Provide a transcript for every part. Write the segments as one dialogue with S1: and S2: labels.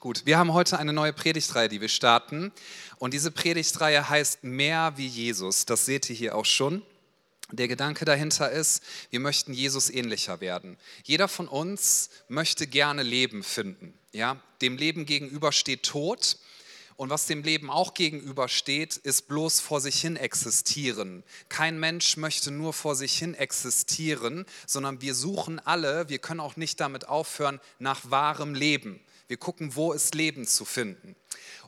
S1: Gut, wir haben heute eine neue Predigtreihe, die wir starten. Und diese Predigtreihe heißt Mehr wie Jesus. Das seht ihr hier auch schon. Der Gedanke dahinter ist, wir möchten Jesus ähnlicher werden. Jeder von uns möchte gerne Leben finden. Ja? Dem Leben gegenüber steht Tod. Und was dem Leben auch gegenübersteht, ist bloß vor sich hin existieren. Kein Mensch möchte nur vor sich hin existieren, sondern wir suchen alle, wir können auch nicht damit aufhören, nach wahrem Leben. Wir gucken, wo ist Leben zu finden.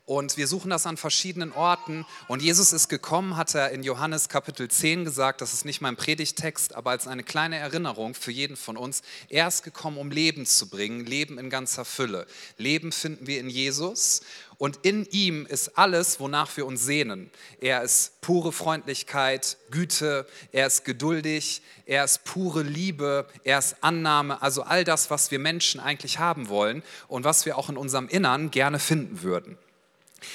S1: Und wir suchen das an verschiedenen Orten. Und Jesus ist gekommen, hat er in Johannes Kapitel 10 gesagt, das ist nicht mein Predigtext, aber als eine kleine Erinnerung für jeden von uns. Er ist gekommen, um Leben zu bringen, Leben in ganzer Fülle. Leben finden wir in Jesus. Und in ihm ist alles, wonach wir uns sehnen. Er ist pure Freundlichkeit, Güte, er ist geduldig, er ist pure Liebe, er ist Annahme, also all das, was wir Menschen eigentlich haben wollen und was wir auch in unserem Innern gerne finden würden.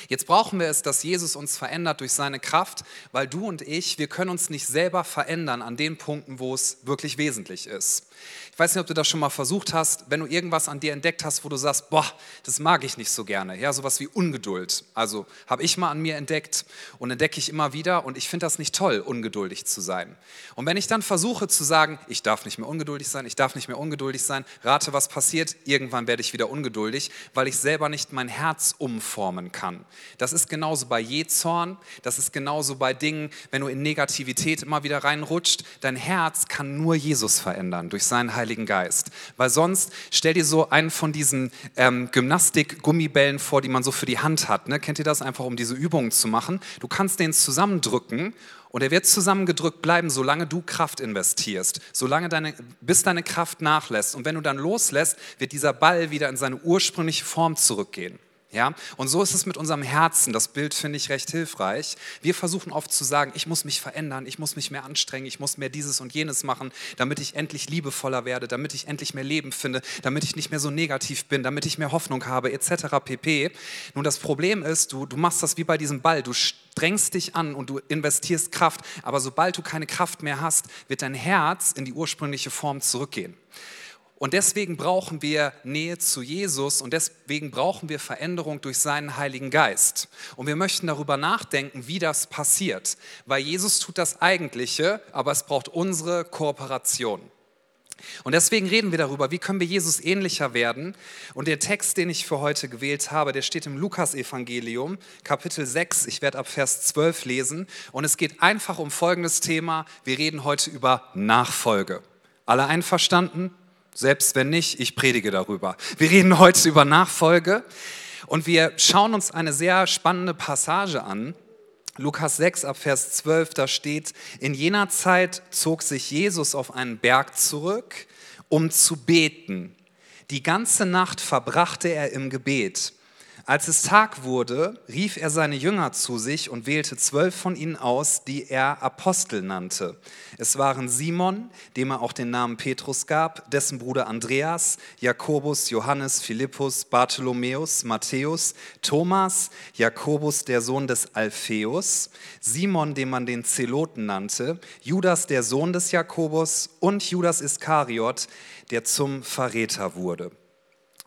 S1: Jetzt brauchen wir es, dass Jesus uns verändert durch seine Kraft, weil du und ich, wir können uns nicht selber verändern an den Punkten, wo es wirklich wesentlich ist. Ich weiß nicht, ob du das schon mal versucht hast, wenn du irgendwas an dir entdeckt hast, wo du sagst, boah, das mag ich nicht so gerne. Ja, sowas wie Ungeduld. Also habe ich mal an mir entdeckt und entdecke ich immer wieder und ich finde das nicht toll, ungeduldig zu sein. Und wenn ich dann versuche zu sagen, ich darf nicht mehr ungeduldig sein, ich darf nicht mehr ungeduldig sein, rate, was passiert, irgendwann werde ich wieder ungeduldig, weil ich selber nicht mein Herz umformen kann. Das ist genauso bei Jezorn, das ist genauso bei Dingen, wenn du in Negativität immer wieder reinrutscht, dein Herz kann nur Jesus verändern durch seinen Heiligen Geist. Weil sonst stell dir so einen von diesen ähm, Gymnastik-Gummibällen vor, die man so für die Hand hat. Ne? Kennt ihr das einfach, um diese Übungen zu machen? Du kannst den zusammendrücken und er wird zusammengedrückt bleiben, solange du Kraft investierst, solange deine, bis deine Kraft nachlässt. Und wenn du dann loslässt, wird dieser Ball wieder in seine ursprüngliche Form zurückgehen. Ja? Und so ist es mit unserem Herzen. Das Bild finde ich recht hilfreich. Wir versuchen oft zu sagen, ich muss mich verändern, ich muss mich mehr anstrengen, ich muss mehr dieses und jenes machen, damit ich endlich liebevoller werde, damit ich endlich mehr Leben finde, damit ich nicht mehr so negativ bin, damit ich mehr Hoffnung habe, etc. pp. Nun, das Problem ist, du, du machst das wie bei diesem Ball. Du strengst dich an und du investierst Kraft, aber sobald du keine Kraft mehr hast, wird dein Herz in die ursprüngliche Form zurückgehen. Und deswegen brauchen wir Nähe zu Jesus und deswegen brauchen wir Veränderung durch seinen Heiligen Geist. Und wir möchten darüber nachdenken, wie das passiert, weil Jesus tut das Eigentliche, aber es braucht unsere Kooperation. Und deswegen reden wir darüber, wie können wir Jesus ähnlicher werden. Und der Text, den ich für heute gewählt habe, der steht im Lukasevangelium, Kapitel 6. Ich werde ab Vers 12 lesen. Und es geht einfach um folgendes Thema. Wir reden heute über Nachfolge. Alle einverstanden? Selbst wenn nicht, ich predige darüber. Wir reden heute über Nachfolge und wir schauen uns eine sehr spannende Passage an. Lukas 6 ab Vers 12, da steht, in jener Zeit zog sich Jesus auf einen Berg zurück, um zu beten. Die ganze Nacht verbrachte er im Gebet. Als es Tag wurde, rief er seine Jünger zu sich und wählte zwölf von ihnen aus, die er Apostel nannte. Es waren Simon, dem er auch den Namen Petrus gab, dessen Bruder Andreas, Jakobus, Johannes, Philippus, Bartholomäus, Matthäus, Thomas, Jakobus, der Sohn des Alpheus, Simon, den man den Zeloten nannte, Judas, der Sohn des Jakobus und Judas Iskariot, der zum Verräter wurde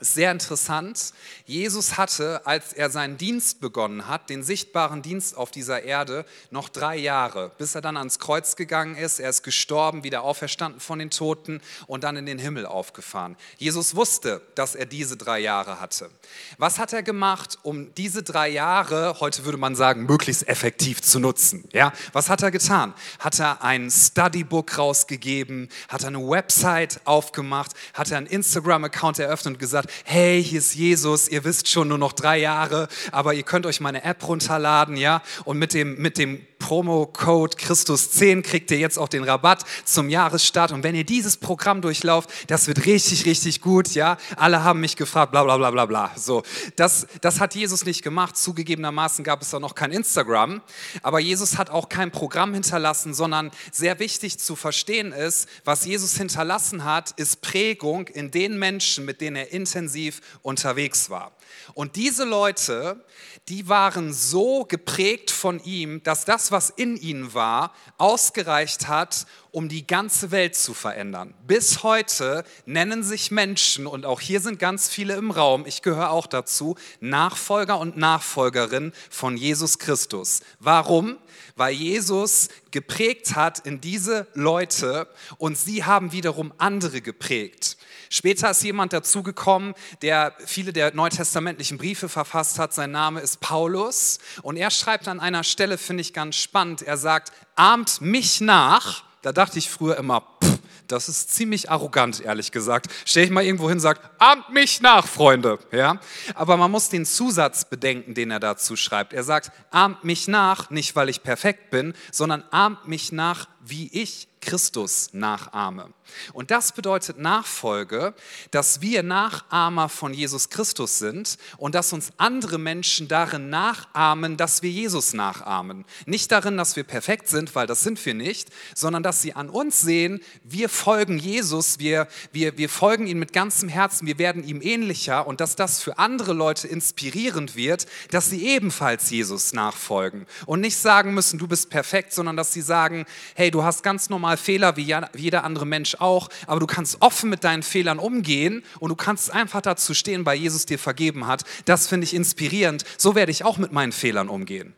S1: sehr interessant. Jesus hatte, als er seinen Dienst begonnen hat, den sichtbaren Dienst auf dieser Erde, noch drei Jahre, bis er dann ans Kreuz gegangen ist. Er ist gestorben, wieder auferstanden von den Toten und dann in den Himmel aufgefahren. Jesus wusste, dass er diese drei Jahre hatte. Was hat er gemacht, um diese drei Jahre, heute würde man sagen, möglichst effektiv zu nutzen? Ja, was hat er getan? Hat er ein Studybook rausgegeben? Hat er eine Website aufgemacht? Hat er einen Instagram-Account eröffnet und gesagt, hey, hier ist Jesus, ihr wisst schon nur noch drei Jahre, aber ihr könnt euch meine App runterladen, ja, und mit dem, mit dem Promo-Code Christus10 kriegt ihr jetzt auch den Rabatt zum Jahresstart. Und wenn ihr dieses Programm durchlauft, das wird richtig, richtig gut, ja. Alle haben mich gefragt, bla, bla, bla, bla, bla. So, das, das hat Jesus nicht gemacht. Zugegebenermaßen gab es da noch kein Instagram. Aber Jesus hat auch kein Programm hinterlassen, sondern sehr wichtig zu verstehen ist, was Jesus hinterlassen hat, ist Prägung in den Menschen, mit denen er intensiv unterwegs war. Und diese Leute, die waren so geprägt von ihm, dass das, was in ihnen war, ausgereicht hat, um die ganze Welt zu verändern. Bis heute nennen sich Menschen, und auch hier sind ganz viele im Raum, ich gehöre auch dazu, Nachfolger und Nachfolgerin von Jesus Christus. Warum? Weil Jesus geprägt hat in diese Leute und sie haben wiederum andere geprägt. Später ist jemand dazugekommen, der viele der neutestamentlichen Briefe verfasst hat. Sein Name ist Paulus. Und er schreibt an einer Stelle, finde ich ganz spannend, er sagt, ahmt mich nach. Da dachte ich früher immer, pff, das ist ziemlich arrogant, ehrlich gesagt. Stell ich mal irgendwo hin und sag, ahmt mich nach, Freunde. Ja? Aber man muss den Zusatz bedenken, den er dazu schreibt. Er sagt, ahmt mich nach, nicht weil ich perfekt bin, sondern ahmt mich nach, wie ich Christus nachahme. Und das bedeutet Nachfolge, dass wir Nachahmer von Jesus Christus sind und dass uns andere Menschen darin nachahmen, dass wir Jesus nachahmen. Nicht darin, dass wir perfekt sind, weil das sind wir nicht, sondern dass sie an uns sehen, wir folgen Jesus, wir, wir, wir folgen ihm mit ganzem Herzen, wir werden ihm ähnlicher und dass das für andere Leute inspirierend wird, dass sie ebenfalls Jesus nachfolgen und nicht sagen müssen, du bist perfekt, sondern dass sie sagen, hey, du hast ganz normal Fehler wie jeder andere Mensch auch, aber du kannst offen mit deinen Fehlern umgehen und du kannst einfach dazu stehen, weil Jesus dir vergeben hat. Das finde ich inspirierend. So werde ich auch mit meinen Fehlern umgehen.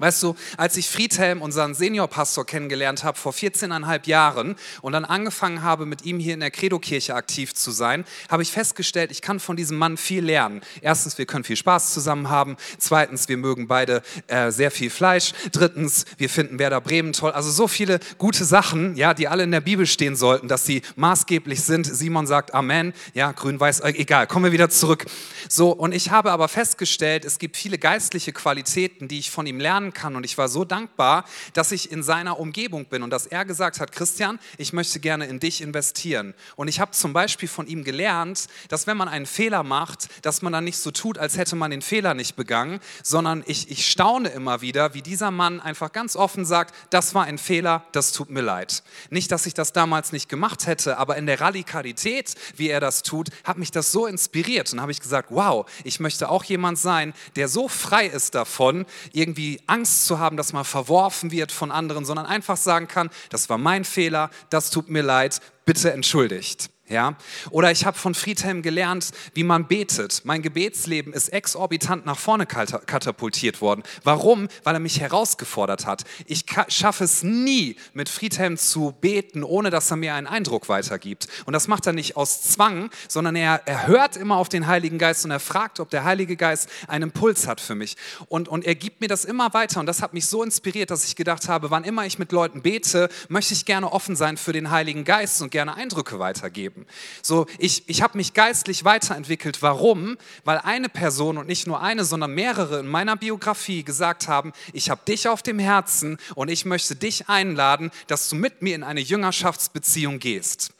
S1: Weißt du, als ich Friedhelm, unseren Seniorpastor, kennengelernt habe vor 14,5 Jahren und dann angefangen habe, mit ihm hier in der Credo-Kirche aktiv zu sein, habe ich festgestellt, ich kann von diesem Mann viel lernen. Erstens, wir können viel Spaß zusammen haben. Zweitens, wir mögen beide äh, sehr viel Fleisch. Drittens, wir finden Werder Bremen toll. Also so viele gute Sachen, ja, die alle in der Bibel stehen sollten, dass sie maßgeblich sind. Simon sagt Amen. Ja, grün-weiß, äh, egal. Kommen wir wieder zurück. So, und ich habe aber festgestellt, es gibt viele geistliche Qualitäten, die ich von ihm lernen kann. Und ich war so dankbar, dass ich in seiner Umgebung bin und dass er gesagt hat, Christian, ich möchte gerne in dich investieren. Und ich habe zum Beispiel von ihm gelernt, dass wenn man einen Fehler macht, dass man dann nicht so tut, als hätte man den Fehler nicht begangen, sondern ich, ich staune immer wieder, wie dieser Mann einfach ganz offen sagt, das war ein Fehler, das tut mir leid. Nicht, dass ich das damals nicht gemacht hätte, aber in der Radikalität, wie er das tut, hat mich das so inspiriert. Und habe ich gesagt, wow, ich möchte auch jemand sein, der so frei ist davon, irgendwie Angst zu haben, dass man verworfen wird von anderen, sondern einfach sagen kann, das war mein Fehler, das tut mir leid, bitte entschuldigt. Ja? Oder ich habe von Friedhelm gelernt, wie man betet. Mein Gebetsleben ist exorbitant nach vorne katapultiert worden. Warum? Weil er mich herausgefordert hat. Ich schaffe es nie, mit Friedhelm zu beten, ohne dass er mir einen Eindruck weitergibt. Und das macht er nicht aus Zwang, sondern er, er hört immer auf den Heiligen Geist und er fragt, ob der Heilige Geist einen Puls hat für mich. Und, und er gibt mir das immer weiter. Und das hat mich so inspiriert, dass ich gedacht habe, wann immer ich mit Leuten bete, möchte ich gerne offen sein für den Heiligen Geist und gerne Eindrücke weitergeben leben. So, ich, ich habe mich geistlich weiterentwickelt. Warum? Weil eine Person und nicht nur eine, sondern mehrere in meiner Biografie gesagt haben, ich habe dich auf dem Herzen und ich möchte dich einladen, dass du mit mir in eine Jüngerschaftsbeziehung gehst.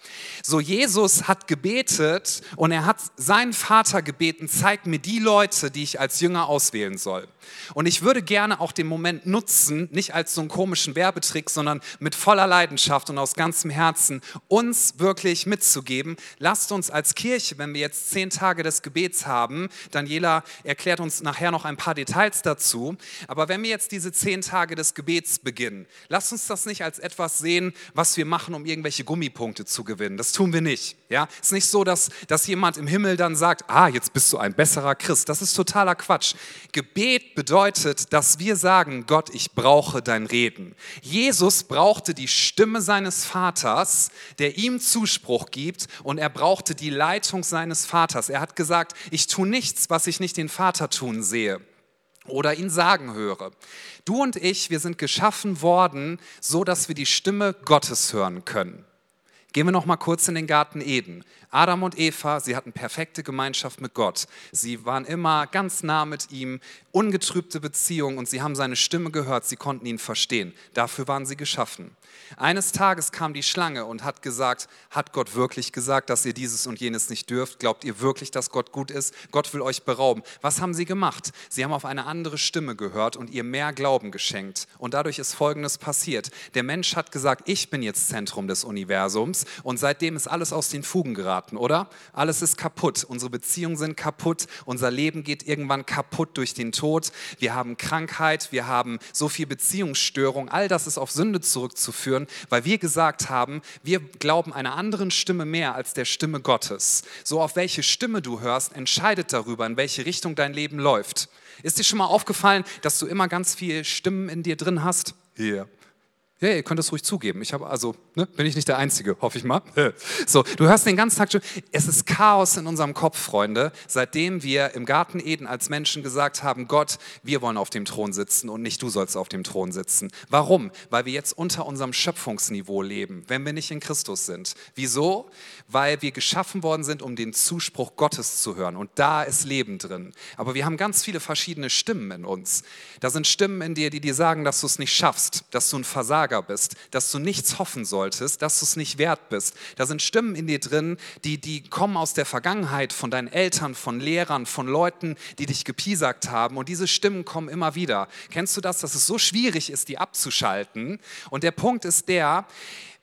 S1: So, Jesus hat gebetet und er hat seinen Vater gebeten, zeig mir die Leute, die ich als Jünger auswählen soll. Und ich würde gerne auch den Moment nutzen, nicht als so einen komischen Werbetrick, sondern mit voller Leidenschaft und aus ganzem Herzen uns wirklich mitzugeben. Lasst uns als Kirche, wenn wir jetzt zehn Tage des Gebets haben, Daniela erklärt uns nachher noch ein paar Details dazu, aber wenn wir jetzt diese zehn Tage des Gebets beginnen, lasst uns das nicht als etwas sehen, was wir machen, um irgendwelche Gummipunkte zu gewinnen. Das tun wir nicht. Ja, es ist nicht so, dass, dass jemand im Himmel dann sagt, ah, jetzt bist du ein besserer Christ. Das ist totaler Quatsch. Gebet bedeutet, dass wir sagen, Gott, ich brauche dein Reden. Jesus brauchte die Stimme seines Vaters, der ihm Zuspruch gibt und er brauchte die Leitung seines Vaters. Er hat gesagt, ich tue nichts, was ich nicht den Vater tun sehe oder ihn sagen höre. Du und ich, wir sind geschaffen worden, so dass wir die Stimme Gottes hören können. Gehen wir noch mal kurz in den Garten Eden. Adam und Eva, sie hatten perfekte Gemeinschaft mit Gott. Sie waren immer ganz nah mit ihm, ungetrübte Beziehung und sie haben seine Stimme gehört, sie konnten ihn verstehen. Dafür waren sie geschaffen. Eines Tages kam die Schlange und hat gesagt, hat Gott wirklich gesagt, dass ihr dieses und jenes nicht dürft? Glaubt ihr wirklich, dass Gott gut ist? Gott will euch berauben. Was haben sie gemacht? Sie haben auf eine andere Stimme gehört und ihr mehr Glauben geschenkt. Und dadurch ist Folgendes passiert. Der Mensch hat gesagt, ich bin jetzt Zentrum des Universums und seitdem ist alles aus den Fugen geraten Garten, oder? Alles ist kaputt. Unsere Beziehungen sind kaputt. Unser Leben geht irgendwann kaputt durch den Tod. Wir haben Krankheit. Wir haben so viel Beziehungsstörung. All das ist auf Sünde zurückzuführen, weil wir gesagt haben, wir glauben einer anderen Stimme mehr als der Stimme Gottes. So auf welche Stimme du hörst, entscheidet darüber, in welche Richtung dein Leben läuft. Ist dir schon mal aufgefallen, dass du immer ganz viele Stimmen in dir drin hast? Hier. Yeah. Ja, ihr könnt es ruhig zugeben. Ich habe also, ne, bin ich nicht der Einzige, hoffe ich mal. So, du hörst den ganzen Tag schon, es ist Chaos in unserem Kopf, Freunde, seitdem wir im Garten Eden als Menschen gesagt haben, Gott, wir wollen auf dem Thron sitzen und nicht du sollst auf dem Thron sitzen. Warum? Weil wir jetzt unter unserem Schöpfungsniveau leben, wenn wir nicht in Christus sind. Wieso? Weil wir geschaffen worden sind, um den Zuspruch Gottes zu hören und da ist Leben drin. Aber wir haben ganz viele verschiedene Stimmen in uns. Da sind Stimmen in dir, die dir sagen, dass du es nicht schaffst, dass du ein Versager Versager bist, dass du nichts hoffen solltest, dass du es nicht wert bist. Da sind Stimmen in dir drin, die, die kommen aus der Vergangenheit, von deinen Eltern, von Lehrern, von Leuten, die dich gepiesackt haben. Und diese Stimmen kommen immer wieder. Kennst du das, dass es so schwierig ist, die abzuschalten? Und der Punkt ist der,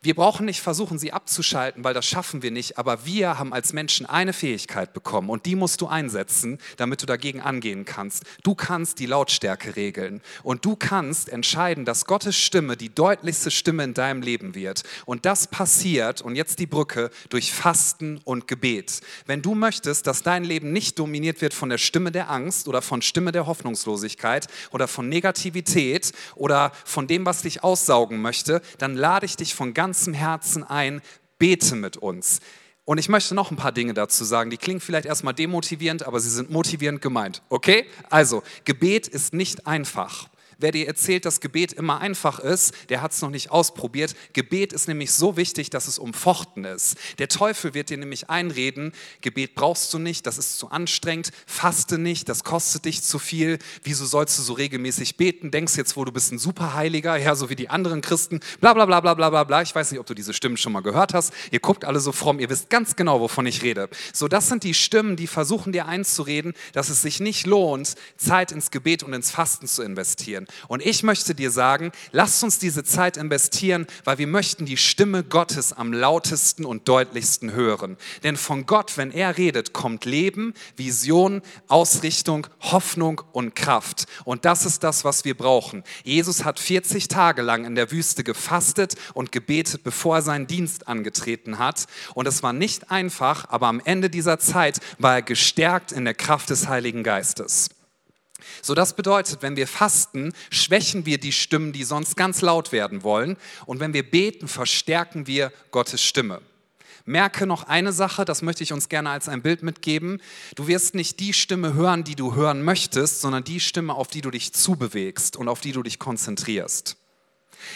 S1: wir brauchen nicht versuchen, sie abzuschalten, weil das schaffen wir nicht, aber wir haben als Menschen eine Fähigkeit bekommen und die musst du einsetzen, damit du dagegen angehen kannst. Du kannst die Lautstärke regeln und du kannst entscheiden, dass Gottes Stimme die deutlichste Stimme in deinem Leben wird. Und das passiert, und jetzt die Brücke, durch Fasten und Gebet. Wenn du möchtest, dass dein Leben nicht dominiert wird von der Stimme der Angst oder von Stimme der Hoffnungslosigkeit oder von Negativität oder von dem, was dich aussaugen möchte, dann lade ich dich von ganz ganzem Herzen ein, bete mit uns. Und ich möchte noch ein paar Dinge dazu sagen, die klingen vielleicht erstmal demotivierend, aber sie sind motivierend gemeint. Okay? Also, Gebet ist nicht einfach. Wer dir erzählt, dass Gebet immer einfach ist, der hat es noch nicht ausprobiert. Gebet ist nämlich so wichtig, dass es umfochten ist. Der Teufel wird dir nämlich einreden, Gebet brauchst du nicht, das ist zu anstrengend, faste nicht, das kostet dich zu viel. Wieso sollst du so regelmäßig beten? Denkst jetzt wohl, du bist ein Superheiliger, ja, so wie die anderen Christen, bla bla bla bla bla bla bla. Ich weiß nicht, ob du diese Stimmen schon mal gehört hast. Ihr guckt alle so fromm, ihr wisst ganz genau, wovon ich rede. So, das sind die Stimmen, die versuchen dir einzureden, dass es sich nicht lohnt, Zeit ins Gebet und ins Fasten zu investieren. Und ich möchte dir sagen, lasst uns diese Zeit investieren, weil wir möchten die Stimme Gottes am lautesten und deutlichsten hören. Denn von Gott, wenn er redet, kommt Leben, Vision, Ausrichtung, Hoffnung und Kraft. Und das ist das, was wir brauchen. Jesus hat 40 Tage lang in der Wüste gefastet und gebetet, bevor er seinen Dienst angetreten hat. Und es war nicht einfach, aber am Ende dieser Zeit war er gestärkt in der Kraft des Heiligen Geistes. So, das bedeutet, wenn wir fasten, schwächen wir die Stimmen, die sonst ganz laut werden wollen. Und wenn wir beten, verstärken wir Gottes Stimme. Merke noch eine Sache, das möchte ich uns gerne als ein Bild mitgeben. Du wirst nicht die Stimme hören, die du hören möchtest, sondern die Stimme, auf die du dich zubewegst und auf die du dich konzentrierst.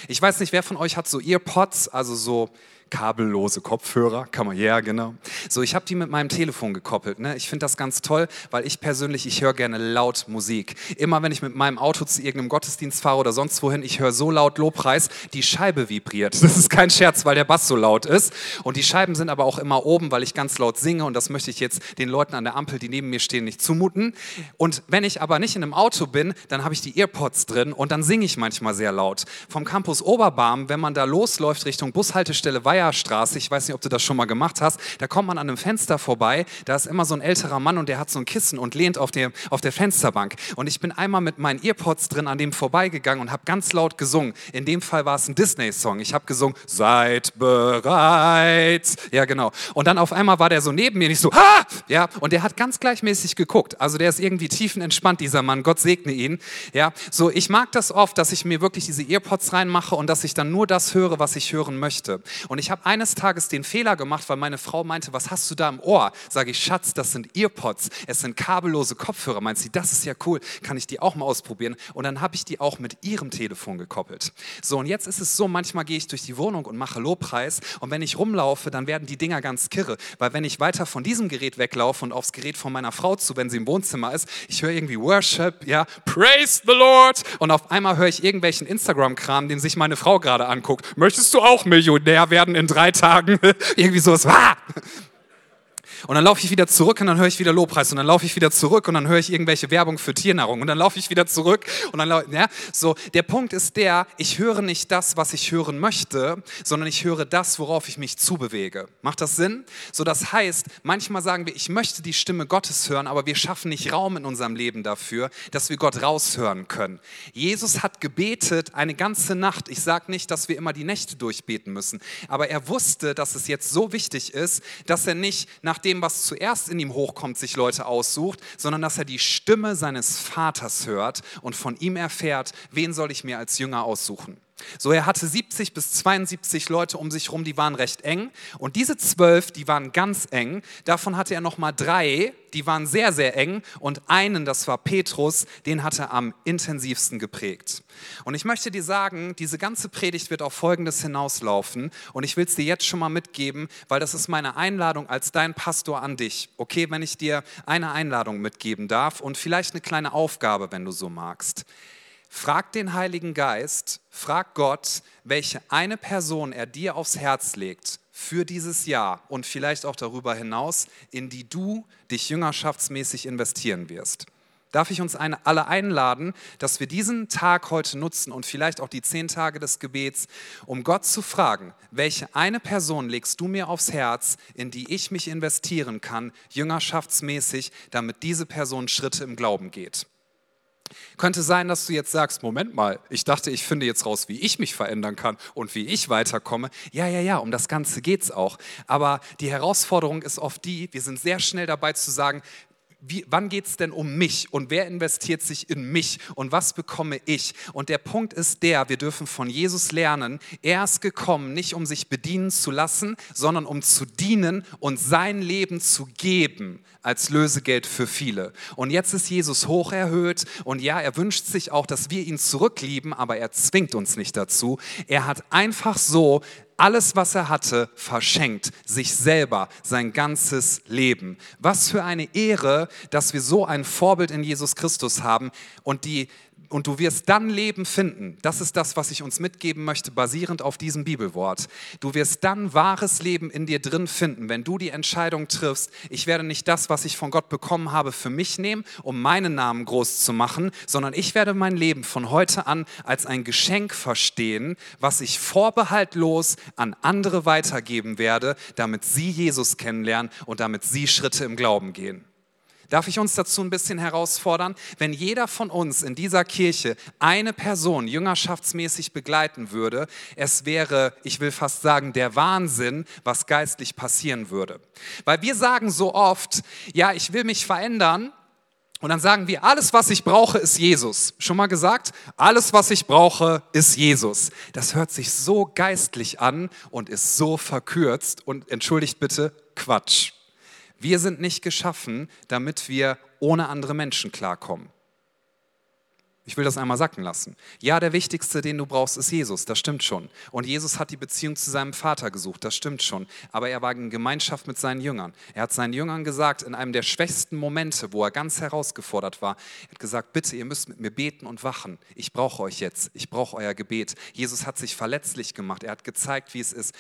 S1: Ich weiß nicht, wer von euch hat so Earpods, also so kabellose Kopfhörer, kann man, ja, yeah, genau. So, ich habe die mit meinem Telefon gekoppelt. Ne? Ich finde das ganz toll, weil ich persönlich, ich höre gerne laut Musik. Immer wenn ich mit meinem Auto zu irgendeinem Gottesdienst fahre oder sonst wohin, ich höre so laut Lobpreis, die Scheibe vibriert. Das ist kein Scherz, weil der Bass so laut ist. Und die Scheiben sind aber auch immer oben, weil ich ganz laut singe und das möchte ich jetzt den Leuten an der Ampel, die neben mir stehen, nicht zumuten. Und wenn ich aber nicht in einem Auto bin, dann habe ich die Earpods drin und dann singe ich manchmal sehr laut. Vom Campus Oberbarm, wenn man da losläuft Richtung Bushaltestelle Weiher Meierstraße, ich weiß nicht, ob du das schon mal gemacht hast, da kommt man an einem Fenster vorbei, da ist immer so ein älterer Mann und der hat so ein Kissen und lehnt auf der, auf der Fensterbank. Und ich bin einmal mit meinen Earpods drin an dem vorbeigegangen und habe ganz laut gesungen. In dem Fall war es ein Disney-Song. Ich habe gesungen, seid bereit. Ja, genau. Und dann auf einmal war der so neben mir, nicht so, ha! Ja, und der hat ganz gleichmäßig geguckt. Also der ist irgendwie tiefenentspannt, dieser Mann. Gott segne ihn. Ja, so ich mag das oft, dass ich mir wirklich diese Earpods reinmache und dass ich dann nur das höre, was ich hören möchte. Und ich habe eines Tages den Fehler gemacht, weil meine Frau meinte, was hast du da im Ohr? Sage ich, Schatz, das sind Earpods. Es sind kabellose Kopfhörer. Meint sie, das ist ja cool. Kann ich die auch mal ausprobieren? Und dann habe ich die auch mit ihrem Telefon gekoppelt. So, und jetzt ist es so, manchmal gehe ich durch die Wohnung und mache Lobpreis. Und wenn ich rumlaufe, dann werden die Dinger ganz kirre. Weil wenn ich weiter von diesem Gerät weglaufe und aufs Gerät von meiner Frau zu, wenn sie im Wohnzimmer ist, ich höre irgendwie Worship, ja, Praise the Lord. Und auf einmal höre ich irgendwelchen Instagram-Kram, den sich meine Frau gerade anguckt. Möchtest du auch Millionär werden in drei Tagen. Irgendwie sowas. Ah! Und dann laufe ich wieder zurück und dann höre ich wieder Lobpreis und dann laufe ich wieder zurück und dann höre ich irgendwelche Werbung für Tiernahrung und dann laufe ich wieder zurück und dann ja, so der Punkt ist der, ich höre nicht das, was ich hören möchte, sondern ich höre das, worauf ich mich zubewege. Macht das Sinn? So das heißt, manchmal sagen wir, ich möchte die Stimme Gottes hören, aber wir schaffen nicht Raum in unserem Leben dafür, dass wir Gott raushören können. Jesus hat gebetet eine ganze Nacht. Ich sage nicht, dass wir immer die Nächte durchbeten müssen, aber er wusste, dass es jetzt so wichtig ist, dass er nicht nach dem, was zuerst in ihm hochkommt, sich Leute aussucht, sondern dass er die Stimme seines Vaters hört und von ihm erfährt, wen soll ich mir als Jünger aussuchen. So, er hatte 70 bis 72 Leute um sich herum, die waren recht eng. Und diese zwölf, die waren ganz eng. Davon hatte er nochmal drei, die waren sehr, sehr eng. Und einen, das war Petrus, den hat er am intensivsten geprägt. Und ich möchte dir sagen, diese ganze Predigt wird auf Folgendes hinauslaufen. Und ich will es dir jetzt schon mal mitgeben, weil das ist meine Einladung als dein Pastor an dich. Okay, wenn ich dir eine Einladung mitgeben darf und vielleicht eine kleine Aufgabe, wenn du so magst. Frag den Heiligen Geist, frag Gott, welche eine Person er dir aufs Herz legt für dieses Jahr und vielleicht auch darüber hinaus, in die du dich jüngerschaftsmäßig investieren wirst. Darf ich uns alle einladen, dass wir diesen Tag heute nutzen und vielleicht auch die zehn Tage des Gebets, um Gott zu fragen, welche eine Person legst du mir aufs Herz, in die ich mich investieren kann, jüngerschaftsmäßig, damit diese Person Schritte im Glauben geht. Könnte sein, dass du jetzt sagst, Moment mal, ich dachte, ich finde jetzt raus, wie ich mich verändern kann und wie ich weiterkomme. Ja, ja, ja, um das Ganze geht es auch. Aber die Herausforderung ist oft die, wir sind sehr schnell dabei zu sagen, wie, wann geht es denn um mich und wer investiert sich in mich und was bekomme ich? Und der Punkt ist der, wir dürfen von Jesus lernen, er ist gekommen, nicht um sich bedienen zu lassen, sondern um zu dienen und sein Leben zu geben als Lösegeld für viele. Und jetzt ist Jesus hoch erhöht und ja, er wünscht sich auch, dass wir ihn zurücklieben, aber er zwingt uns nicht dazu. Er hat einfach so alles, was er hatte, verschenkt, sich selber, sein ganzes Leben. Was für eine Ehre, dass wir so ein Vorbild in Jesus Christus haben und die und du wirst dann Leben finden. Das ist das, was ich uns mitgeben möchte, basierend auf diesem Bibelwort. Du wirst dann wahres Leben in dir drin finden, wenn du die Entscheidung triffst, ich werde nicht das, was ich von Gott bekommen habe, für mich nehmen, um meinen Namen groß zu machen, sondern ich werde mein Leben von heute an als ein Geschenk verstehen, was ich vorbehaltlos an andere weitergeben werde, damit sie Jesus kennenlernen und damit sie Schritte im Glauben gehen. Darf ich uns dazu ein bisschen herausfordern? Wenn jeder von uns in dieser Kirche eine Person jüngerschaftsmäßig begleiten würde, es wäre, ich will fast sagen, der Wahnsinn, was geistlich passieren würde. Weil wir sagen so oft, ja, ich will mich verändern, und dann sagen wir, alles, was ich brauche, ist Jesus. Schon mal gesagt? Alles, was ich brauche, ist Jesus. Das hört sich so geistlich an und ist so verkürzt und entschuldigt bitte, Quatsch. Wir sind nicht geschaffen, damit wir ohne andere Menschen klarkommen. Ich will das einmal sacken lassen. Ja, der wichtigste, den du brauchst, ist Jesus, das stimmt schon. Und Jesus hat die Beziehung zu seinem Vater gesucht, das stimmt schon. Aber er war in Gemeinschaft mit seinen Jüngern. Er hat seinen Jüngern gesagt, in einem der schwächsten Momente, wo er ganz herausgefordert war, er hat gesagt, bitte, ihr müsst mit mir beten und wachen. Ich brauche euch jetzt, ich brauche euer Gebet. Jesus hat sich verletzlich gemacht, er hat gezeigt, wie es ist.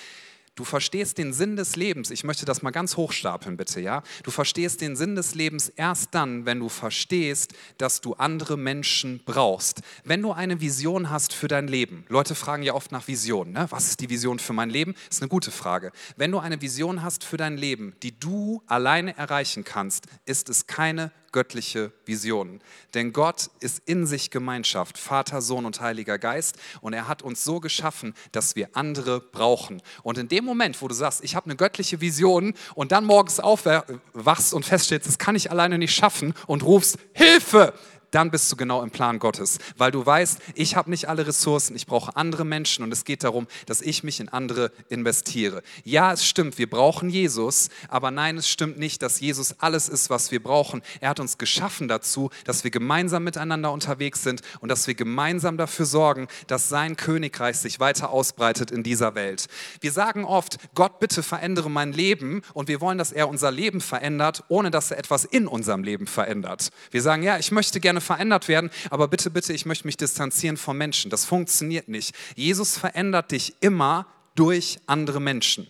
S1: Du verstehst den Sinn des Lebens. Ich möchte das mal ganz hochstapeln, bitte, ja? Du verstehst den Sinn des Lebens erst dann, wenn du verstehst, dass du andere Menschen brauchst. Wenn du eine Vision hast für dein Leben. Leute fragen ja oft nach Visionen. Ne? Was ist die Vision für mein Leben? Ist eine gute Frage. Wenn du eine Vision hast für dein Leben, die du alleine erreichen kannst, ist es keine göttliche Visionen. Denn Gott ist in sich Gemeinschaft, Vater, Sohn und Heiliger Geist. Und er hat uns so geschaffen, dass wir andere brauchen. Und in dem Moment, wo du sagst, ich habe eine göttliche Vision und dann morgens aufwachst und feststellst, das kann ich alleine nicht schaffen und rufst, Hilfe, dann bist du genau im Plan Gottes, weil du weißt, ich habe nicht alle Ressourcen, ich brauche andere Menschen und es geht darum, dass ich mich in andere investiere. Ja, es stimmt, wir brauchen Jesus, aber nein, es stimmt nicht, dass Jesus alles ist, was wir brauchen. Er hat uns geschaffen dazu, dass wir gemeinsam miteinander unterwegs sind und dass wir gemeinsam dafür sorgen, dass sein Königreich sich weiter ausbreitet in dieser Welt. Wir sagen oft, Gott, bitte verändere mein Leben und wir wollen, dass er unser Leben verändert, ohne dass er etwas in unserem Leben verändert. Wir sagen, ja, ich möchte gerne verändert werden, aber bitte, bitte, ich möchte mich distanzieren von Menschen. Das funktioniert nicht. Jesus verändert dich immer durch andere Menschen.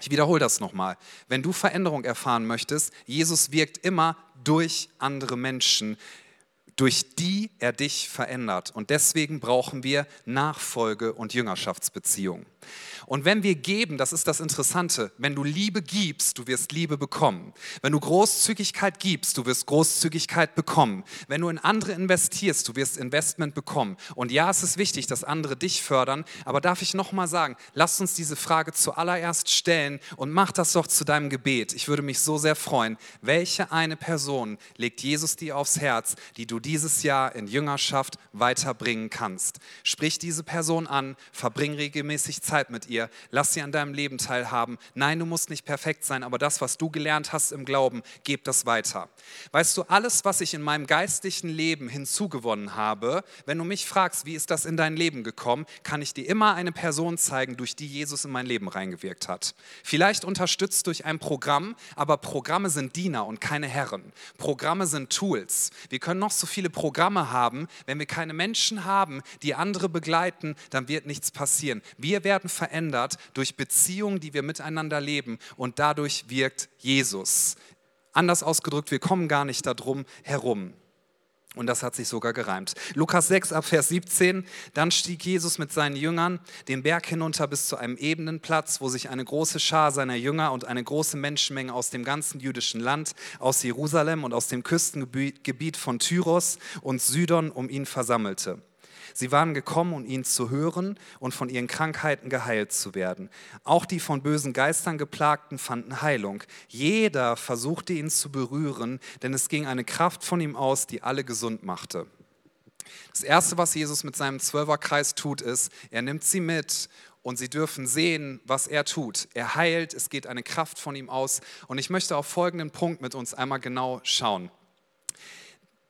S1: Ich wiederhole das nochmal. Wenn du Veränderung erfahren möchtest, Jesus wirkt immer durch andere Menschen, durch die er dich verändert. Und deswegen brauchen wir Nachfolge und Jüngerschaftsbeziehungen. Und wenn wir geben, das ist das Interessante, wenn du Liebe gibst, du wirst Liebe bekommen. Wenn du Großzügigkeit gibst, du wirst Großzügigkeit bekommen. Wenn du in andere investierst, du wirst Investment bekommen. Und ja, es ist wichtig, dass andere dich fördern, aber darf ich noch mal sagen, lass uns diese Frage zuallererst stellen und mach das doch zu deinem Gebet. Ich würde mich so sehr freuen, welche eine Person legt Jesus dir aufs Herz, die du dieses Jahr in Jüngerschaft weiterbringen kannst. Sprich diese Person an, verbring regelmäßig Zeit mit ihr lass sie an deinem Leben teilhaben. Nein, du musst nicht perfekt sein, aber das, was du gelernt hast im Glauben, gib das weiter. Weißt du, alles, was ich in meinem geistlichen Leben hinzugewonnen habe, wenn du mich fragst, wie ist das in dein Leben gekommen, kann ich dir immer eine Person zeigen, durch die Jesus in mein Leben reingewirkt hat. Vielleicht unterstützt durch ein Programm, aber Programme sind Diener und keine Herren. Programme sind Tools. Wir können noch so viele Programme haben, wenn wir keine Menschen haben, die andere begleiten, dann wird nichts passieren. Wir werden verändert verändert durch Beziehungen, die wir miteinander leben und dadurch wirkt Jesus. Anders ausgedrückt, wir kommen gar nicht darum herum. Und das hat sich sogar gereimt. Lukas 6 ab Vers 17, dann stieg Jesus mit seinen Jüngern den Berg hinunter bis zu einem ebenen Platz, wo sich eine große Schar seiner Jünger und eine große Menschenmenge aus dem ganzen jüdischen Land, aus Jerusalem und aus dem Küstengebiet von Tyros und Sidon um ihn versammelte. Sie waren gekommen, um ihn zu hören und von ihren Krankheiten geheilt zu werden. Auch die von bösen Geistern geplagten fanden Heilung. Jeder versuchte ihn zu berühren, denn es ging eine Kraft von ihm aus, die alle gesund machte. Das Erste, was Jesus mit seinem Zwölferkreis tut, ist, er nimmt sie mit und sie dürfen sehen, was er tut. Er heilt, es geht eine Kraft von ihm aus. Und ich möchte auf folgenden Punkt mit uns einmal genau schauen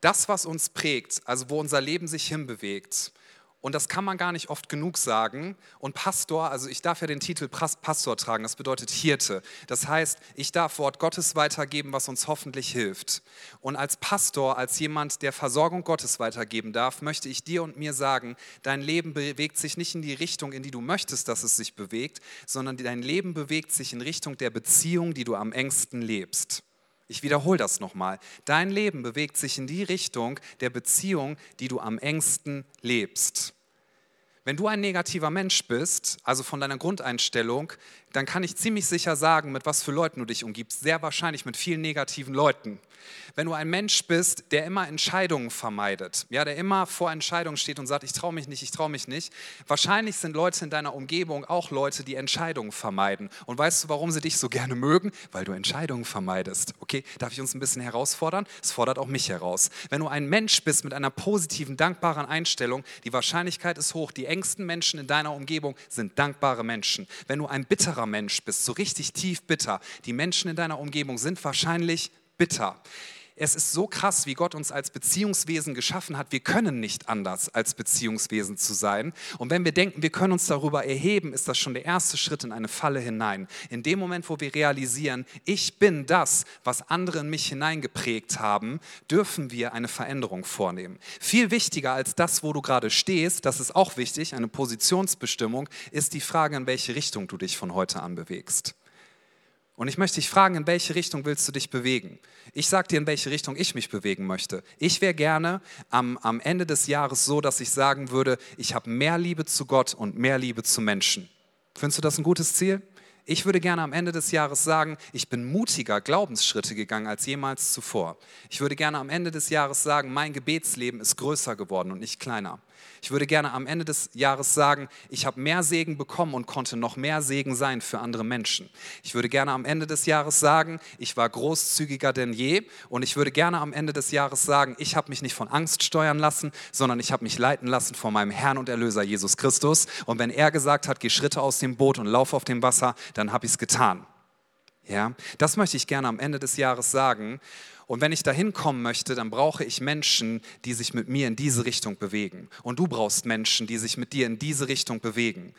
S1: das, was uns prägt, also wo unser Leben sich hinbewegt, und das kann man gar nicht oft genug sagen. Und Pastor, also ich darf ja den Titel Pastor tragen, das bedeutet Hirte. Das heißt, ich darf Wort Gottes weitergeben, was uns hoffentlich hilft. Und als Pastor, als jemand, der Versorgung Gottes weitergeben darf, möchte ich dir und mir sagen, dein Leben bewegt sich nicht in die Richtung, in die du möchtest, dass es sich bewegt, sondern dein Leben bewegt sich in Richtung der Beziehung, die du am engsten lebst. Ich wiederhole das nochmal. Dein Leben bewegt sich in die Richtung der Beziehung, die du am engsten lebst. Wenn du ein negativer Mensch bist, also von deiner Grundeinstellung, dann kann ich ziemlich sicher sagen, mit was für Leuten du dich umgibst. Sehr wahrscheinlich mit vielen negativen Leuten. Wenn du ein Mensch bist, der immer Entscheidungen vermeidet, ja, der immer vor Entscheidungen steht und sagt, ich traue mich nicht, ich traue mich nicht, wahrscheinlich sind Leute in deiner Umgebung auch Leute, die Entscheidungen vermeiden. Und weißt du, warum sie dich so gerne mögen? Weil du Entscheidungen vermeidest. Okay, darf ich uns ein bisschen herausfordern? Es fordert auch mich heraus. Wenn du ein Mensch bist mit einer positiven, dankbaren Einstellung, die Wahrscheinlichkeit ist hoch, die engsten Menschen in deiner Umgebung sind dankbare Menschen. Wenn du ein bitterer Mensch bist, so richtig tief bitter, die Menschen in deiner Umgebung sind wahrscheinlich bitter. Es ist so krass, wie Gott uns als Beziehungswesen geschaffen hat. Wir können nicht anders, als Beziehungswesen zu sein. Und wenn wir denken, wir können uns darüber erheben, ist das schon der erste Schritt in eine Falle hinein. In dem Moment, wo wir realisieren, ich bin das, was andere in mich hineingeprägt haben, dürfen wir eine Veränderung vornehmen. Viel wichtiger als das, wo du gerade stehst, das ist auch wichtig, eine Positionsbestimmung, ist die Frage, in welche Richtung du dich von heute an bewegst. Und ich möchte dich fragen, in welche Richtung willst du dich bewegen? Ich sage dir, in welche Richtung ich mich bewegen möchte. Ich wäre gerne am, am Ende des Jahres so, dass ich sagen würde, ich habe mehr Liebe zu Gott und mehr Liebe zu Menschen. Findest du das ein gutes Ziel? Ich würde gerne am Ende des Jahres sagen, ich bin mutiger Glaubensschritte gegangen als jemals zuvor. Ich würde gerne am Ende des Jahres sagen, mein Gebetsleben ist größer geworden und nicht kleiner. Ich würde gerne am Ende des Jahres sagen, ich habe mehr Segen bekommen und konnte noch mehr Segen sein für andere Menschen. Ich würde gerne am Ende des Jahres sagen, ich war großzügiger denn je. Und ich würde gerne am Ende des Jahres sagen, ich habe mich nicht von Angst steuern lassen, sondern ich habe mich leiten lassen von meinem Herrn und Erlöser Jesus Christus. Und wenn er gesagt hat, geh Schritte aus dem Boot und lauf auf dem Wasser, dann habe ich es getan. Ja, das möchte ich gerne am Ende des Jahres sagen. Und wenn ich dahin kommen möchte, dann brauche ich Menschen, die sich mit mir in diese Richtung bewegen. Und du brauchst Menschen, die sich mit dir in diese Richtung bewegen.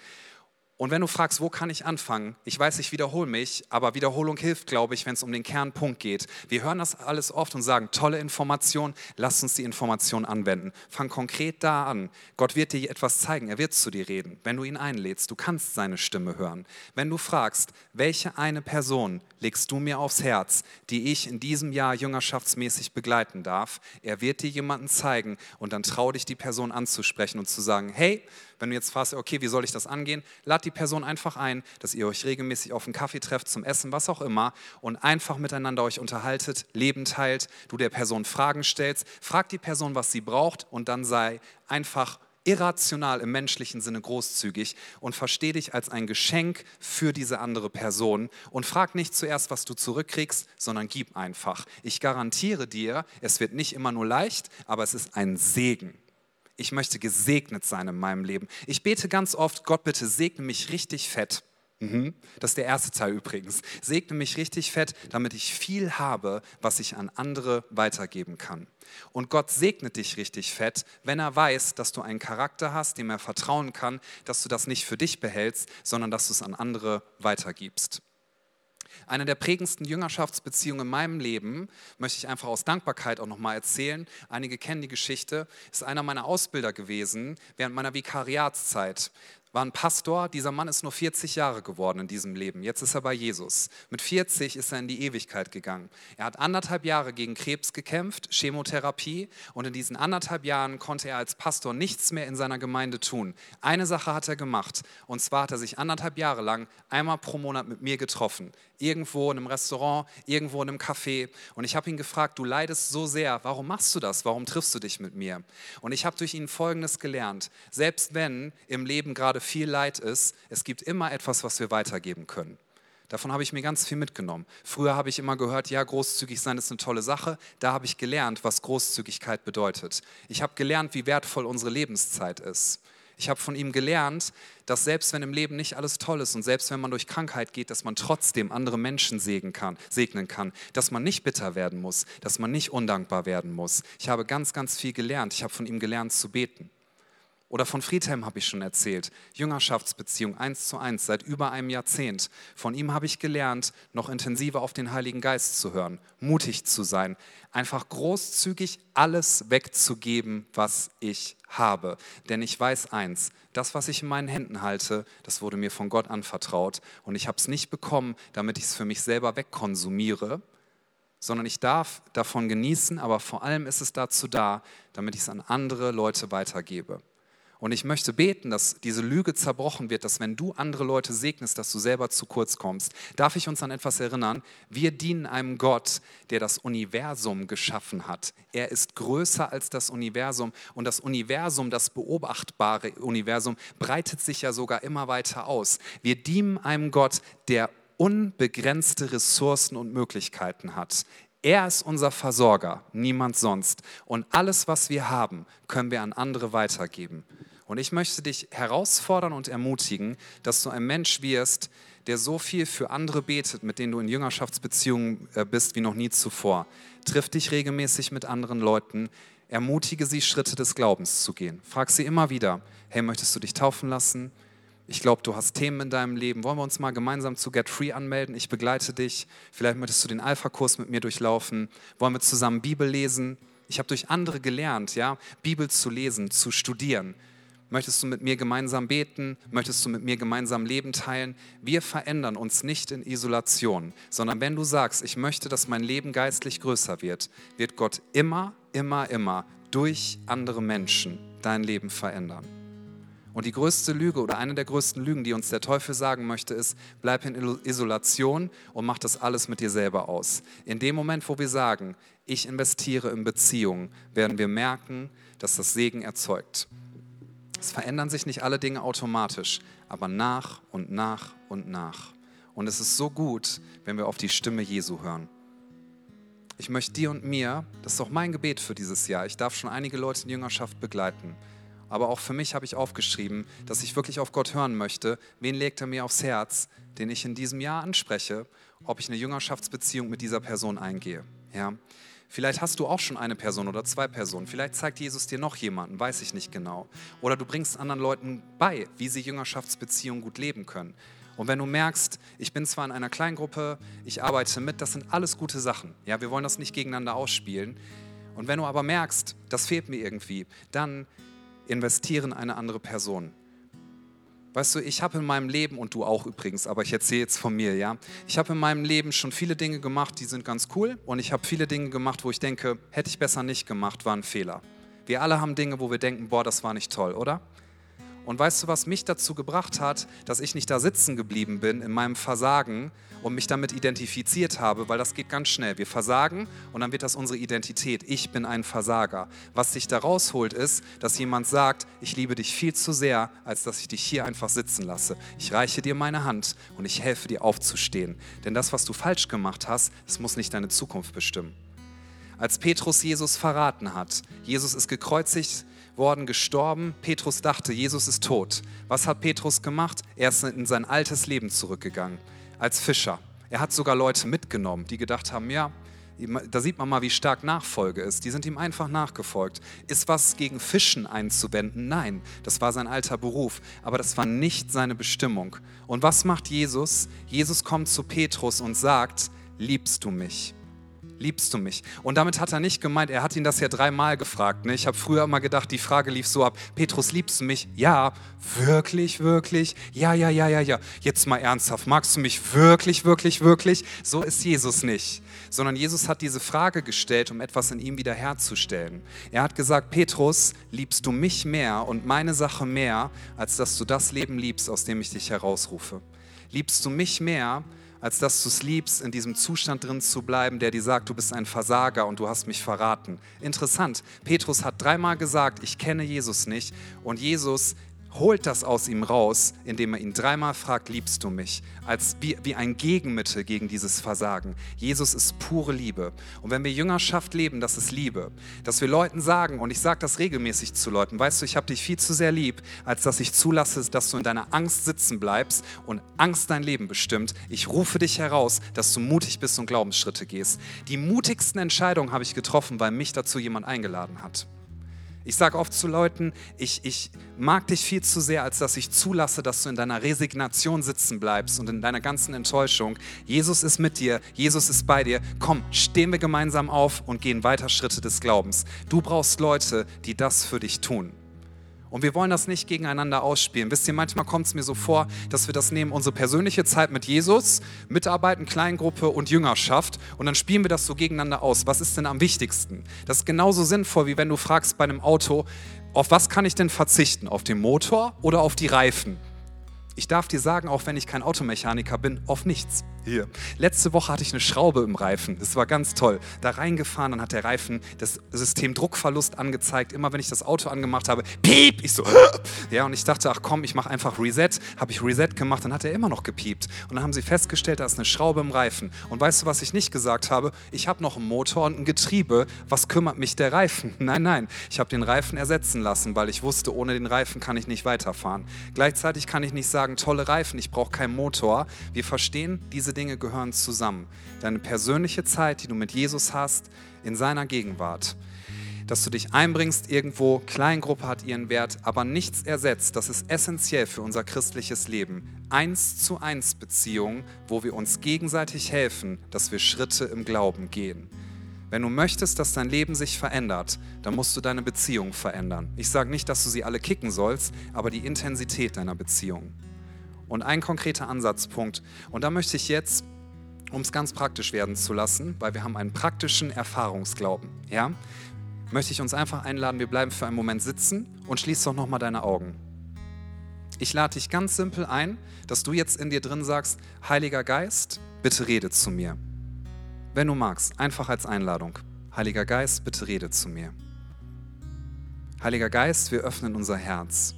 S1: Und wenn du fragst, wo kann ich anfangen? Ich weiß, ich wiederhole mich, aber Wiederholung hilft, glaube ich, wenn es um den Kernpunkt geht. Wir hören das alles oft und sagen, tolle Information, lass uns die Information anwenden. Fang konkret da an. Gott wird dir etwas zeigen, er wird zu dir reden, wenn du ihn einlädst. Du kannst seine Stimme hören. Wenn du fragst, welche eine Person legst du mir aufs Herz, die ich in diesem Jahr jüngerschaftsmäßig begleiten darf, er wird dir jemanden zeigen und dann trau dich, die Person anzusprechen und zu sagen, hey, wenn du jetzt fragst, okay, wie soll ich das angehen, lad die Person einfach ein, dass ihr euch regelmäßig auf einen Kaffee trefft, zum Essen, was auch immer, und einfach miteinander euch unterhaltet, Leben teilt, du der Person Fragen stellst, frag die Person, was sie braucht, und dann sei einfach irrational im menschlichen Sinne großzügig und versteh dich als ein Geschenk für diese andere Person und frag nicht zuerst, was du zurückkriegst, sondern gib einfach. Ich garantiere dir, es wird nicht immer nur leicht, aber es ist ein Segen. Ich möchte gesegnet sein in meinem Leben. Ich bete ganz oft, Gott bitte segne mich richtig fett. Mhm. Das ist der erste Teil übrigens. Segne mich richtig fett, damit ich viel habe, was ich an andere weitergeben kann. Und Gott segnet dich richtig fett, wenn er weiß, dass du einen Charakter hast, dem er vertrauen kann, dass du das nicht für dich behältst, sondern dass du es an andere weitergibst. Eine der prägendsten Jüngerschaftsbeziehungen in meinem Leben möchte ich einfach aus Dankbarkeit auch nochmal erzählen. Einige kennen die Geschichte. Ist einer meiner Ausbilder gewesen während meiner Vikariatszeit war ein Pastor. Dieser Mann ist nur 40 Jahre geworden in diesem Leben. Jetzt ist er bei Jesus. Mit 40 ist er in die Ewigkeit gegangen. Er hat anderthalb Jahre gegen Krebs gekämpft, Chemotherapie. Und in diesen anderthalb Jahren konnte er als Pastor nichts mehr in seiner Gemeinde tun. Eine Sache hat er gemacht. Und zwar hat er sich anderthalb Jahre lang einmal pro Monat mit mir getroffen. Irgendwo in einem Restaurant, irgendwo in einem Café. Und ich habe ihn gefragt, du leidest so sehr. Warum machst du das? Warum triffst du dich mit mir? Und ich habe durch ihn Folgendes gelernt. Selbst wenn im Leben gerade viel Leid ist, es gibt immer etwas, was wir weitergeben können. Davon habe ich mir ganz viel mitgenommen. Früher habe ich immer gehört, ja, großzügig sein ist eine tolle Sache. Da habe ich gelernt, was Großzügigkeit bedeutet. Ich habe gelernt, wie wertvoll unsere Lebenszeit ist. Ich habe von ihm gelernt, dass selbst wenn im Leben nicht alles toll ist und selbst wenn man durch Krankheit geht, dass man trotzdem andere Menschen segnen kann, segnen kann, dass man nicht bitter werden muss, dass man nicht undankbar werden muss. Ich habe ganz, ganz viel gelernt. Ich habe von ihm gelernt zu beten. Oder von Friedhelm habe ich schon erzählt. Jüngerschaftsbeziehung eins zu eins seit über einem Jahrzehnt. Von ihm habe ich gelernt, noch intensiver auf den Heiligen Geist zu hören, mutig zu sein, einfach großzügig alles wegzugeben, was ich habe. Denn ich weiß eins, das, was ich in meinen Händen halte, das wurde mir von Gott anvertraut. Und ich habe es nicht bekommen, damit ich es für mich selber wegkonsumiere, sondern ich darf davon genießen, aber vor allem ist es dazu da, damit ich es an andere Leute weitergebe. Und ich möchte beten, dass diese Lüge zerbrochen wird, dass wenn du andere Leute segnest, dass du selber zu kurz kommst. Darf ich uns an etwas erinnern? Wir dienen einem Gott, der das Universum geschaffen hat. Er ist größer als das Universum und das Universum, das beobachtbare Universum, breitet sich ja sogar immer weiter aus. Wir dienen einem Gott, der unbegrenzte Ressourcen und Möglichkeiten hat. Er ist unser Versorger, niemand sonst. Und alles, was wir haben, können wir an andere weitergeben. Und ich möchte dich herausfordern und ermutigen, dass du ein Mensch wirst, der so viel für andere betet, mit denen du in Jüngerschaftsbeziehungen äh, bist wie noch nie zuvor. Triff dich regelmäßig mit anderen Leuten, ermutige sie, Schritte des Glaubens zu gehen. Frag sie immer wieder, hey, möchtest du dich taufen lassen? Ich glaube, du hast Themen in deinem Leben. Wollen wir uns mal gemeinsam zu Get Free anmelden? Ich begleite dich. Vielleicht möchtest du den Alpha-Kurs mit mir durchlaufen. Wollen wir zusammen Bibel lesen? Ich habe durch andere gelernt, ja, Bibel zu lesen, zu studieren. Möchtest du mit mir gemeinsam beten? Möchtest du mit mir gemeinsam Leben teilen? Wir verändern uns nicht in Isolation, sondern wenn du sagst, ich möchte, dass mein Leben geistlich größer wird, wird Gott immer, immer, immer durch andere Menschen dein Leben verändern. Und die größte Lüge oder eine der größten Lügen, die uns der Teufel sagen möchte, ist, bleib in Isolation und mach das alles mit dir selber aus. In dem Moment, wo wir sagen, ich investiere in Beziehungen, werden wir merken, dass das Segen erzeugt. Es verändern sich nicht alle Dinge automatisch, aber nach und nach und nach. Und es ist so gut, wenn wir auf die Stimme Jesu hören. Ich möchte dir und mir, das ist auch mein Gebet für dieses Jahr, ich darf schon einige Leute in Jüngerschaft begleiten, aber auch für mich habe ich aufgeschrieben, dass ich wirklich auf Gott hören möchte, wen legt er mir aufs Herz, den ich in diesem Jahr anspreche, ob ich eine Jüngerschaftsbeziehung mit dieser Person eingehe. Ja? Vielleicht hast du auch schon eine Person oder zwei Personen. Vielleicht zeigt Jesus dir noch jemanden, weiß ich nicht genau. Oder du bringst anderen Leuten bei, wie sie Jüngerschaftsbeziehungen gut leben können. Und wenn du merkst, ich bin zwar in einer Kleingruppe, ich arbeite mit, das sind alles gute Sachen. Ja, wir wollen das nicht gegeneinander ausspielen. Und wenn du aber merkst, das fehlt mir irgendwie, dann investiere in eine andere Person. Weißt du, ich habe in meinem Leben, und du auch übrigens, aber ich erzähle jetzt von mir, ja. Ich habe in meinem Leben schon viele Dinge gemacht, die sind ganz cool. Und ich habe viele Dinge gemacht, wo ich denke, hätte ich besser nicht gemacht, war ein Fehler. Wir alle haben Dinge, wo wir denken, boah, das war nicht toll, oder? Und weißt du, was mich dazu gebracht hat, dass ich nicht da sitzen geblieben bin in meinem Versagen und mich damit identifiziert habe, weil das geht ganz schnell. Wir versagen und dann wird das unsere Identität. Ich bin ein Versager. Was dich da rausholt, ist, dass jemand sagt, ich liebe dich viel zu sehr, als dass ich dich hier einfach sitzen lasse. Ich reiche dir meine Hand und ich helfe dir aufzustehen. Denn das, was du falsch gemacht hast, das muss nicht deine Zukunft bestimmen. Als Petrus Jesus verraten hat, Jesus ist gekreuzigt, worden, gestorben. Petrus dachte, Jesus ist tot. Was hat Petrus gemacht? Er ist in sein altes Leben zurückgegangen, als Fischer. Er hat sogar Leute mitgenommen, die gedacht haben, ja, da sieht man mal, wie stark Nachfolge ist. Die sind ihm einfach nachgefolgt. Ist was gegen Fischen einzuwenden? Nein, das war sein alter Beruf, aber das war nicht seine Bestimmung. Und was macht Jesus? Jesus kommt zu Petrus und sagt, liebst du mich? Liebst du mich? Und damit hat er nicht gemeint, er hat ihn das ja dreimal gefragt. Ne? Ich habe früher immer gedacht, die Frage lief so ab, Petrus, liebst du mich? Ja, wirklich, wirklich? Ja, ja, ja, ja, ja. Jetzt mal ernsthaft, magst du mich wirklich, wirklich, wirklich? So ist Jesus nicht. Sondern Jesus hat diese Frage gestellt, um etwas in ihm wiederherzustellen. Er hat gesagt, Petrus, liebst du mich mehr und meine Sache mehr, als dass du das Leben liebst, aus dem ich dich herausrufe? Liebst du mich mehr, als dass du es liebst, in diesem Zustand drin zu bleiben, der dir sagt, du bist ein Versager und du hast mich verraten. Interessant, Petrus hat dreimal gesagt, ich kenne Jesus nicht und Jesus holt das aus ihm raus, indem er ihn dreimal fragt, liebst du mich? Als wie, wie ein Gegenmittel gegen dieses Versagen. Jesus ist pure Liebe. Und wenn wir Jüngerschaft leben, das ist Liebe. Dass wir Leuten sagen, und ich sage das regelmäßig zu Leuten, weißt du, ich habe dich viel zu sehr lieb, als dass ich zulasse, dass du in deiner Angst sitzen bleibst und Angst dein Leben bestimmt. Ich rufe dich heraus, dass du mutig bist und Glaubensschritte gehst. Die mutigsten Entscheidungen habe ich getroffen, weil mich dazu jemand eingeladen hat. Ich sage oft zu Leuten, ich, ich mag dich viel zu sehr, als dass ich zulasse, dass du in deiner Resignation sitzen bleibst und in deiner ganzen Enttäuschung. Jesus ist mit dir, Jesus ist bei dir. Komm, stehen wir gemeinsam auf und gehen weiter Schritte des Glaubens. Du brauchst Leute, die das für dich tun. Und wir wollen das nicht gegeneinander ausspielen. Wisst ihr, manchmal kommt es mir so vor, dass wir das nehmen, unsere persönliche Zeit mit Jesus, Mitarbeiten, Kleingruppe und Jüngerschaft und dann spielen wir das so gegeneinander aus. Was ist denn am wichtigsten? Das ist genauso sinnvoll, wie wenn du fragst bei einem Auto, auf was kann ich denn verzichten? Auf den Motor oder auf die Reifen? Ich darf dir sagen, auch wenn ich kein Automechaniker bin, auf nichts. Hier. Letzte Woche hatte ich eine Schraube im Reifen. Das war ganz toll. Da reingefahren, dann hat der Reifen das System Druckverlust angezeigt. Immer wenn ich das Auto angemacht habe, piep, ich so, ja, und ich dachte, ach komm, ich mache einfach Reset. Habe ich Reset gemacht, dann hat er immer noch gepiept. Und dann haben sie festgestellt, da ist eine Schraube im Reifen. Und weißt du, was ich nicht gesagt habe? Ich habe noch einen Motor und ein Getriebe. Was kümmert mich der Reifen? Nein, nein. Ich habe den Reifen ersetzen lassen, weil ich wusste, ohne den Reifen kann ich nicht weiterfahren. Gleichzeitig kann ich nicht sagen, tolle Reifen, ich brauche keinen Motor. Wir verstehen diese diese Dinge gehören zusammen. Deine persönliche Zeit, die du mit Jesus hast, in seiner Gegenwart. Dass du dich einbringst irgendwo, Kleingruppe hat ihren Wert, aber nichts ersetzt. Das ist essentiell für unser christliches Leben. Eins zu eins Beziehungen, wo wir uns gegenseitig helfen, dass wir Schritte im Glauben gehen. Wenn du möchtest, dass dein Leben sich verändert, dann musst du deine Beziehung verändern. Ich sage nicht, dass du sie alle kicken sollst, aber die Intensität deiner Beziehung und ein konkreter Ansatzpunkt. Und da möchte ich jetzt, um es ganz praktisch werden zu lassen, weil wir haben einen praktischen Erfahrungsglauben, ja, möchte ich uns einfach einladen, wir bleiben für einen Moment sitzen und schließ doch nochmal deine Augen. Ich lade dich ganz simpel ein, dass du jetzt in dir drin sagst, Heiliger Geist, bitte rede zu mir. Wenn du magst, einfach als Einladung. Heiliger Geist, bitte rede zu mir. Heiliger Geist, wir öffnen unser Herz.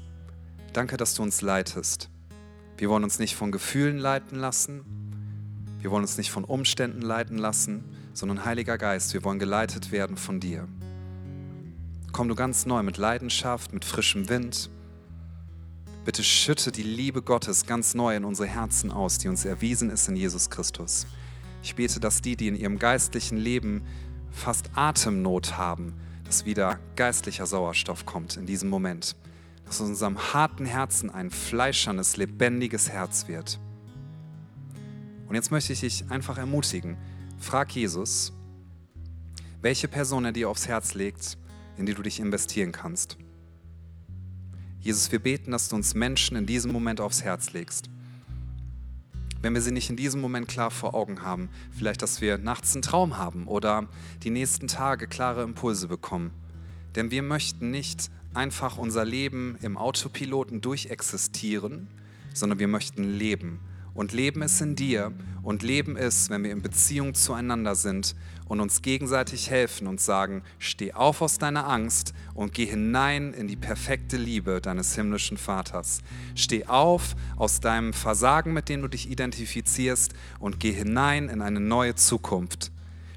S1: Danke, dass du uns leitest. Wir wollen uns nicht von Gefühlen leiten lassen. Wir wollen uns nicht von Umständen leiten lassen, sondern Heiliger Geist, wir wollen geleitet werden von dir. Komm du ganz neu mit Leidenschaft, mit frischem Wind. Bitte schütte die Liebe Gottes ganz neu in unsere Herzen aus, die uns erwiesen ist in Jesus Christus. Ich bete, dass die, die in ihrem geistlichen Leben fast Atemnot haben, dass wieder geistlicher Sauerstoff kommt in diesem Moment. Dass aus unserem harten Herzen ein fleischernes, lebendiges Herz wird. Und jetzt möchte ich dich einfach ermutigen. Frag Jesus, welche Person er dir aufs Herz legt, in die du dich investieren kannst. Jesus, wir beten, dass du uns Menschen in diesem Moment aufs Herz legst. Wenn wir sie nicht in diesem Moment klar vor Augen haben, vielleicht, dass wir nachts einen Traum haben oder die nächsten Tage klare Impulse bekommen. Denn wir möchten nicht einfach unser Leben im Autopiloten durchexistieren, sondern wir möchten leben und Leben ist in dir und Leben ist, wenn wir in Beziehung zueinander sind und uns gegenseitig helfen und sagen, steh auf aus deiner Angst und geh hinein in die perfekte Liebe deines himmlischen Vaters. Steh auf aus deinem Versagen, mit dem du dich identifizierst und geh hinein in eine neue Zukunft.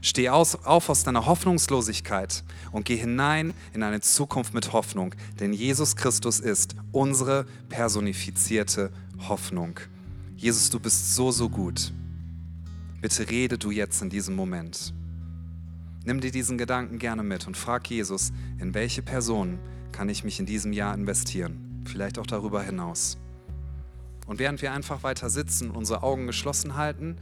S1: Steh aus, auf aus deiner Hoffnungslosigkeit und geh hinein in eine Zukunft mit Hoffnung, denn Jesus Christus ist unsere personifizierte Hoffnung. Jesus, du bist so, so gut. Bitte rede du jetzt in diesem Moment. Nimm dir diesen Gedanken gerne mit und frag Jesus, in welche Person kann ich mich in diesem Jahr investieren? Vielleicht auch darüber hinaus. Und während wir einfach weiter sitzen, unsere Augen geschlossen halten,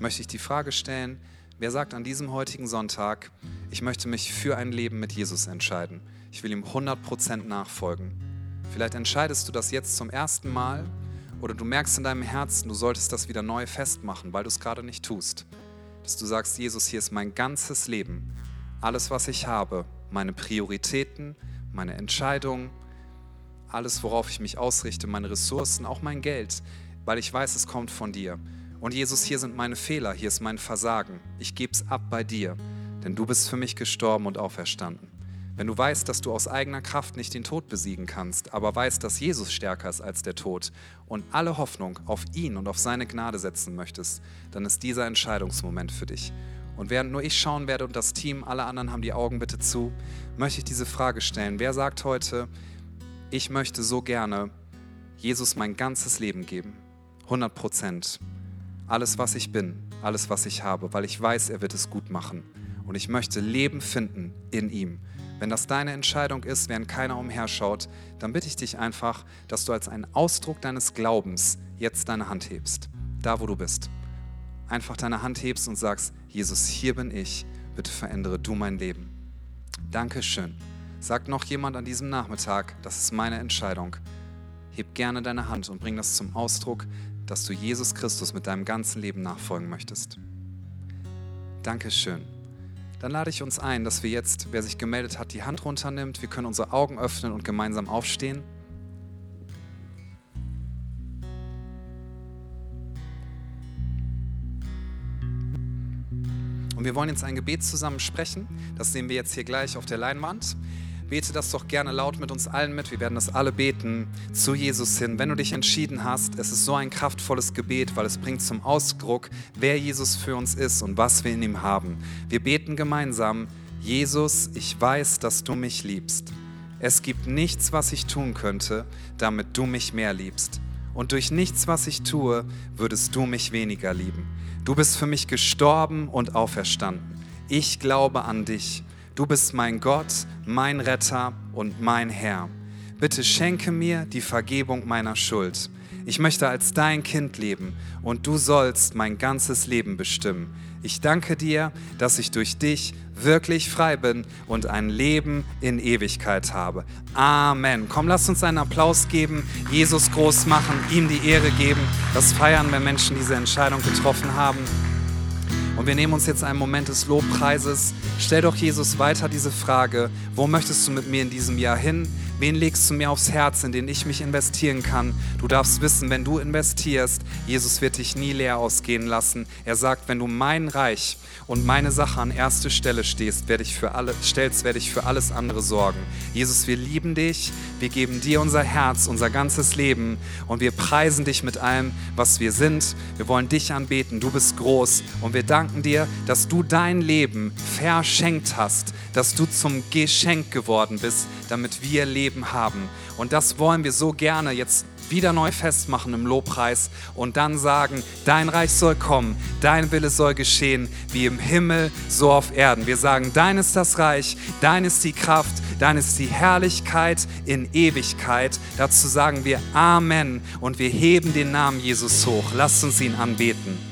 S1: möchte ich die Frage stellen, wer sagt an diesem heutigen Sonntag, ich möchte mich für ein Leben mit Jesus entscheiden. Ich will ihm 100% nachfolgen. Vielleicht entscheidest du das jetzt zum ersten Mal oder du merkst in deinem Herzen, du solltest das wieder neu festmachen, weil du es gerade nicht tust. Dass du sagst, Jesus, hier ist mein ganzes Leben, alles, was ich habe, meine Prioritäten, meine Entscheidungen, alles, worauf ich mich ausrichte, meine Ressourcen, auch mein Geld, weil ich weiß, es kommt von dir. Und Jesus, hier sind meine Fehler, hier ist mein Versagen. Ich gebe es ab bei dir, denn du bist für mich gestorben und auferstanden. Wenn du weißt, dass du aus eigener Kraft nicht den Tod besiegen kannst, aber weißt, dass Jesus stärker ist als der Tod und alle Hoffnung auf ihn und auf seine Gnade setzen möchtest, dann ist dieser Entscheidungsmoment für dich. Und während nur ich schauen werde und das Team, alle anderen haben die Augen bitte zu, möchte ich diese Frage stellen. Wer sagt heute, ich möchte so gerne Jesus mein ganzes Leben geben? 100 Prozent. Alles, was ich bin, alles, was ich habe, weil ich weiß, er wird es gut machen. Und ich möchte Leben finden in ihm. Wenn das deine Entscheidung ist, während keiner umherschaut, dann bitte ich dich einfach, dass du als einen Ausdruck deines Glaubens jetzt deine Hand hebst, da wo du bist. Einfach deine Hand hebst und sagst, Jesus, hier bin ich, bitte verändere du mein Leben. Dankeschön. Sagt noch jemand an diesem Nachmittag, das ist meine Entscheidung. Heb gerne deine Hand und bring das zum Ausdruck, dass du Jesus Christus mit deinem ganzen Leben nachfolgen möchtest. Dankeschön dann lade ich uns ein, dass wir jetzt, wer sich gemeldet hat, die Hand runternimmt. Wir können unsere Augen öffnen und gemeinsam aufstehen. Und wir wollen jetzt ein Gebet zusammen sprechen. Das sehen wir jetzt hier gleich auf der Leinwand. Bete das doch gerne laut mit uns allen mit. Wir werden das alle beten zu Jesus hin. Wenn du dich entschieden hast, es ist so ein kraftvolles Gebet, weil es bringt zum Ausdruck, wer Jesus für uns ist und was wir in ihm haben. Wir beten gemeinsam, Jesus, ich weiß, dass du mich liebst. Es gibt nichts, was ich tun könnte, damit du mich mehr liebst. Und durch nichts, was ich tue, würdest du mich weniger lieben. Du bist für mich gestorben und auferstanden. Ich glaube an dich Du bist mein Gott, mein Retter und mein Herr. Bitte schenke mir die Vergebung meiner Schuld. Ich möchte als dein Kind leben und du sollst mein ganzes Leben bestimmen. Ich danke dir, dass ich durch dich wirklich frei bin und ein Leben in Ewigkeit habe. Amen. Komm, lass uns einen Applaus geben, Jesus groß machen, ihm die Ehre geben. Das feiern, wenn Menschen diese Entscheidung getroffen haben. Und wir nehmen uns jetzt einen Moment des Lobpreises. Stell doch Jesus weiter diese Frage, wo möchtest du mit mir in diesem Jahr hin? Wen legst du mir aufs Herz, in den ich mich investieren kann? Du darfst wissen, wenn du investierst, Jesus wird dich nie leer ausgehen lassen. Er sagt, wenn du mein Reich und meine Sache an erste Stelle stehst, werde ich für alle, stellst, werde ich für alles andere sorgen. Jesus, wir lieben dich, wir geben dir unser Herz, unser ganzes Leben und wir preisen dich mit allem, was wir sind. Wir wollen dich anbeten, du bist groß und wir danken dir, dass du dein Leben verschenkt hast, dass du zum Geschenk geworden bist, damit wir Leben haben. Und das wollen wir so gerne jetzt wieder neu festmachen im Lobpreis und dann sagen, dein Reich soll kommen, dein Wille soll geschehen, wie im Himmel, so auf Erden. Wir sagen, dein ist das Reich, dein ist die Kraft, dein ist die Herrlichkeit in Ewigkeit. Dazu sagen wir Amen und wir heben den Namen Jesus hoch. Lasst uns ihn anbeten.